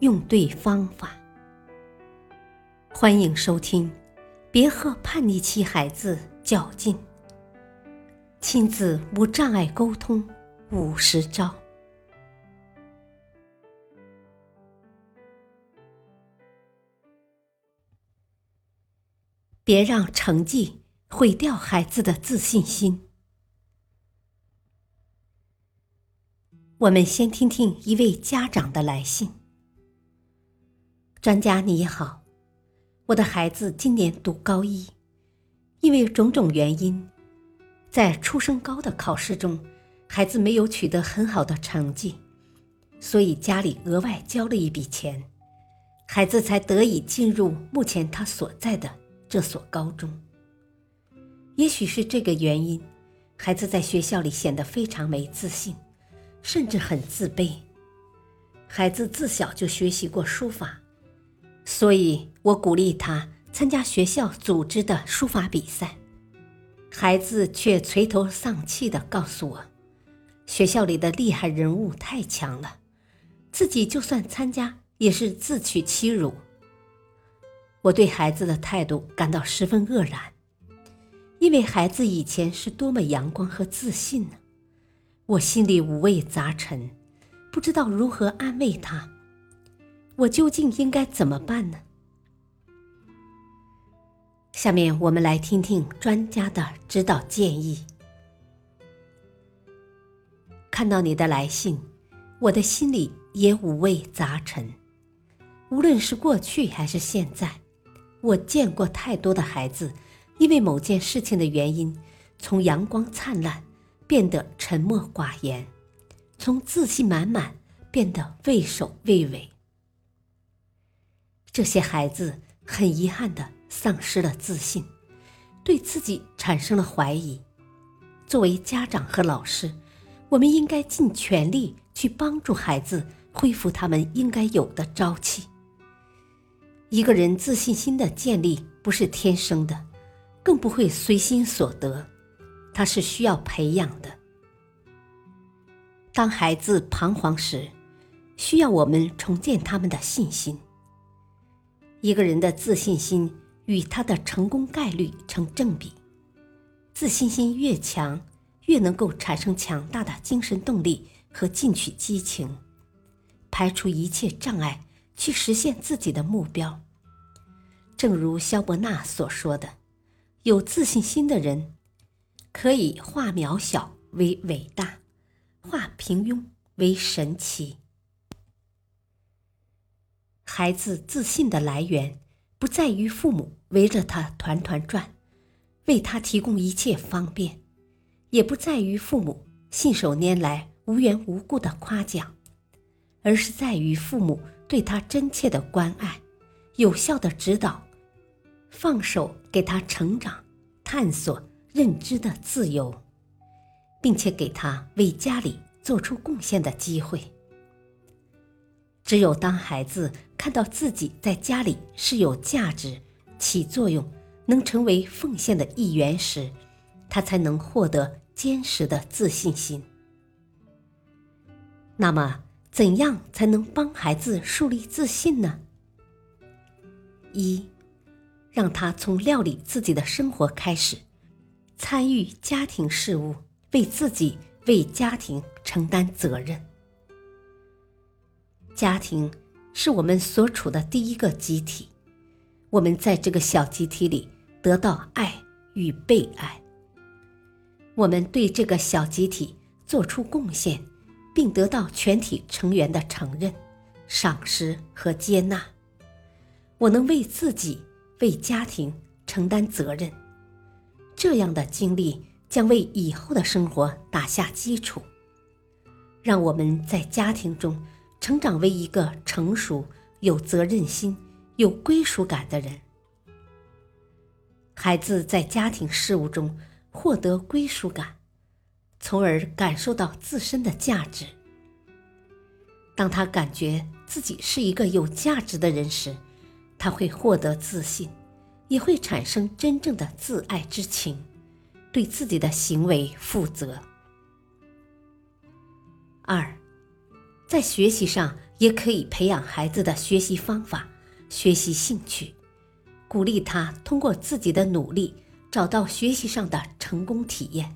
用对方法。欢迎收听，别和叛逆期孩子较劲。亲子无障碍沟通五十招，别让成绩毁掉孩子的自信心。我们先听听一位家长的来信。专家你好，我的孩子今年读高一，因为种种原因，在初升高的考试中，孩子没有取得很好的成绩，所以家里额外交了一笔钱，孩子才得以进入目前他所在的这所高中。也许是这个原因，孩子在学校里显得非常没自信，甚至很自卑。孩子自小就学习过书法。所以我鼓励他参加学校组织的书法比赛，孩子却垂头丧气地告诉我，学校里的厉害人物太强了，自己就算参加也是自取其辱。我对孩子的态度感到十分愕然，因为孩子以前是多么阳光和自信呢，我心里五味杂陈，不知道如何安慰他。我究竟应该怎么办呢？下面我们来听听专家的指导建议。看到你的来信，我的心里也五味杂陈。无论是过去还是现在，我见过太多的孩子，因为某件事情的原因，从阳光灿烂变得沉默寡言，从自信满满变得畏首畏尾。这些孩子很遗憾的丧失了自信，对自己产生了怀疑。作为家长和老师，我们应该尽全力去帮助孩子恢复他们应该有的朝气。一个人自信心的建立不是天生的，更不会随心所得，它是需要培养的。当孩子彷徨时，需要我们重建他们的信心。一个人的自信心与他的成功概率成正比，自信心越强，越能够产生强大的精神动力和进取激情，排除一切障碍去实现自己的目标。正如肖伯纳所说的：“有自信心的人，可以化渺小为伟大，化平庸为神奇。”孩子自信的来源，不在于父母围着他团团转，为他提供一切方便，也不在于父母信手拈来、无缘无故的夸奖，而是在于父母对他真切的关爱，有效的指导，放手给他成长、探索、认知的自由，并且给他为家里做出贡献的机会。只有当孩子看到自己在家里是有价值、起作用、能成为奉献的一员时，他才能获得坚实的自信心。那么，怎样才能帮孩子树立自信呢？一，让他从料理自己的生活开始，参与家庭事务，为自己、为家庭承担责任。家庭是我们所处的第一个集体，我们在这个小集体里得到爱与被爱。我们对这个小集体做出贡献，并得到全体成员的承认、赏识和接纳。我能为自己、为家庭承担责任，这样的经历将为以后的生活打下基础。让我们在家庭中。成长为一个成熟、有责任心、有归属感的人。孩子在家庭事务中获得归属感，从而感受到自身的价值。当他感觉自己是一个有价值的人时，他会获得自信，也会产生真正的自爱之情，对自己的行为负责。二，在学习上也可以培养孩子的学习方法、学习兴趣。鼓励他通过自己的努力找到学习上的成功体验。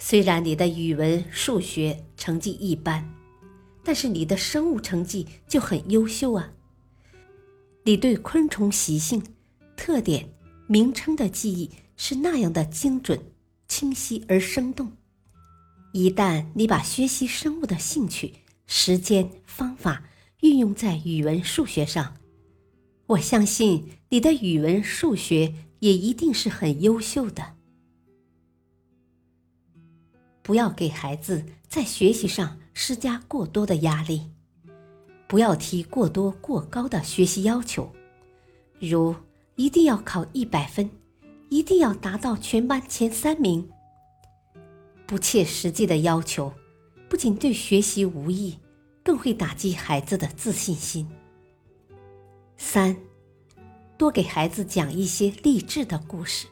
虽然你的语文、数学成绩一般，但是你的生物成绩就很优秀啊！你对昆虫习性、特点、名称的记忆是那样的精准、清晰而生动。一旦你把学习生物的兴趣、时间、方法运用在语文、数学上，我相信你的语文、数学也一定是很优秀的。不要给孩子在学习上施加过多的压力，不要提过多过高的学习要求，如一定要考一百分，一定要达到全班前三名。不切实际的要求，不仅对学习无益，更会打击孩子的自信心。三，多给孩子讲一些励志的故事，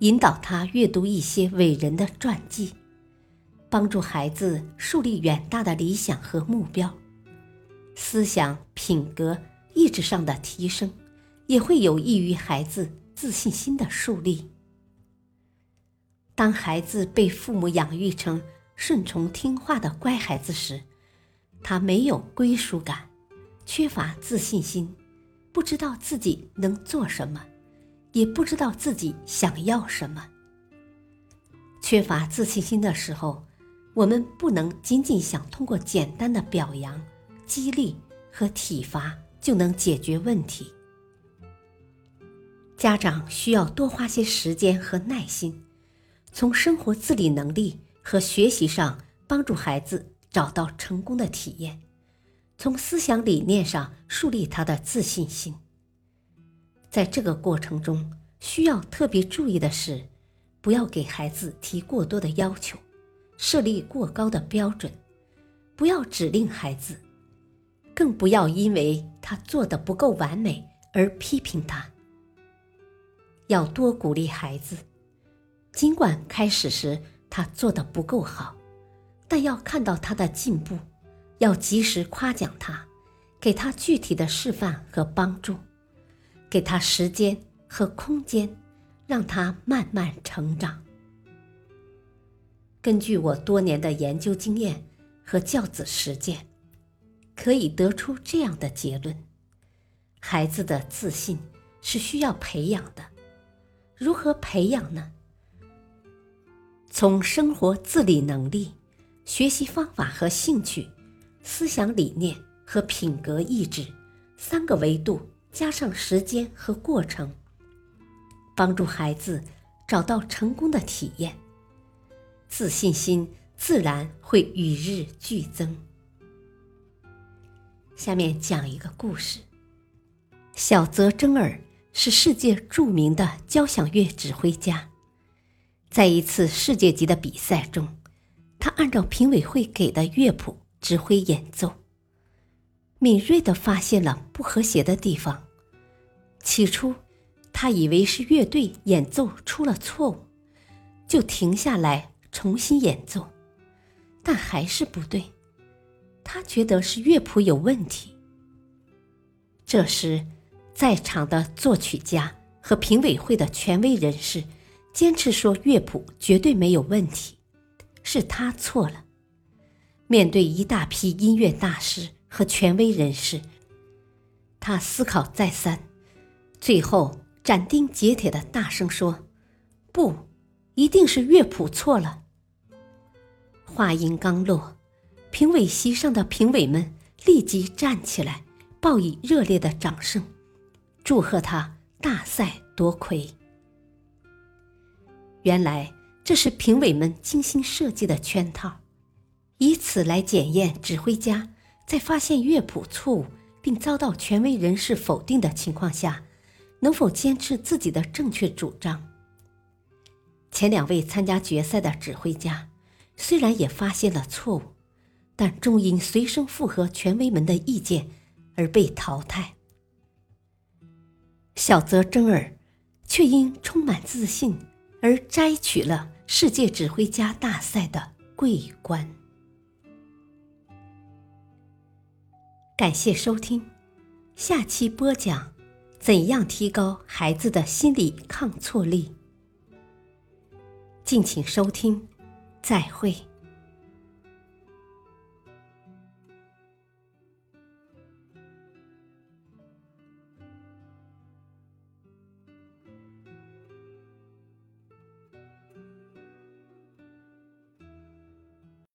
引导他阅读一些伟人的传记，帮助孩子树立远大的理想和目标。思想、品格、意志上的提升，也会有益于孩子自信心的树立。当孩子被父母养育成顺从听话的乖孩子时，他没有归属感，缺乏自信心。不知道自己能做什么，也不知道自己想要什么。缺乏自信心的时候，我们不能仅仅想通过简单的表扬、激励和体罚就能解决问题。家长需要多花些时间和耐心，从生活自理能力和学习上帮助孩子找到成功的体验。从思想理念上树立他的自信心。在这个过程中，需要特别注意的是，不要给孩子提过多的要求，设立过高的标准，不要指令孩子，更不要因为他做的不够完美而批评他。要多鼓励孩子，尽管开始时他做的不够好，但要看到他的进步。要及时夸奖他，给他具体的示范和帮助，给他时间和空间，让他慢慢成长。根据我多年的研究经验和教子实践，可以得出这样的结论：孩子的自信是需要培养的。如何培养呢？从生活自理能力、学习方法和兴趣。思想理念和品格意志三个维度，加上时间和过程，帮助孩子找到成功的体验，自信心自然会与日俱增。下面讲一个故事：小泽征尔是世界著名的交响乐指挥家，在一次世界级的比赛中，他按照评委会给的乐谱。指挥演奏，敏锐的发现了不和谐的地方。起初，他以为是乐队演奏出了错误，就停下来重新演奏，但还是不对。他觉得是乐谱有问题。这时，在场的作曲家和评委会的权威人士坚持说乐谱绝对没有问题，是他错了。面对一大批音乐大师和权威人士，他思考再三，最后斩钉截铁的大声说：“不，一定是乐谱错了。”话音刚落，评委席上的评委们立即站起来，报以热烈的掌声，祝贺他大赛夺魁。原来这是评委们精心设计的圈套。以此来检验指挥家在发现乐谱错误并遭到权威人士否定的情况下，能否坚持自己的正确主张。前两位参加决赛的指挥家虽然也发现了错误，但终因随声附和权威们的意见而被淘汰。小泽征尔却因充满自信而摘取了世界指挥家大赛的桂冠。感谢收听，下期播讲怎样提高孩子的心理抗挫力。敬请收听，再会。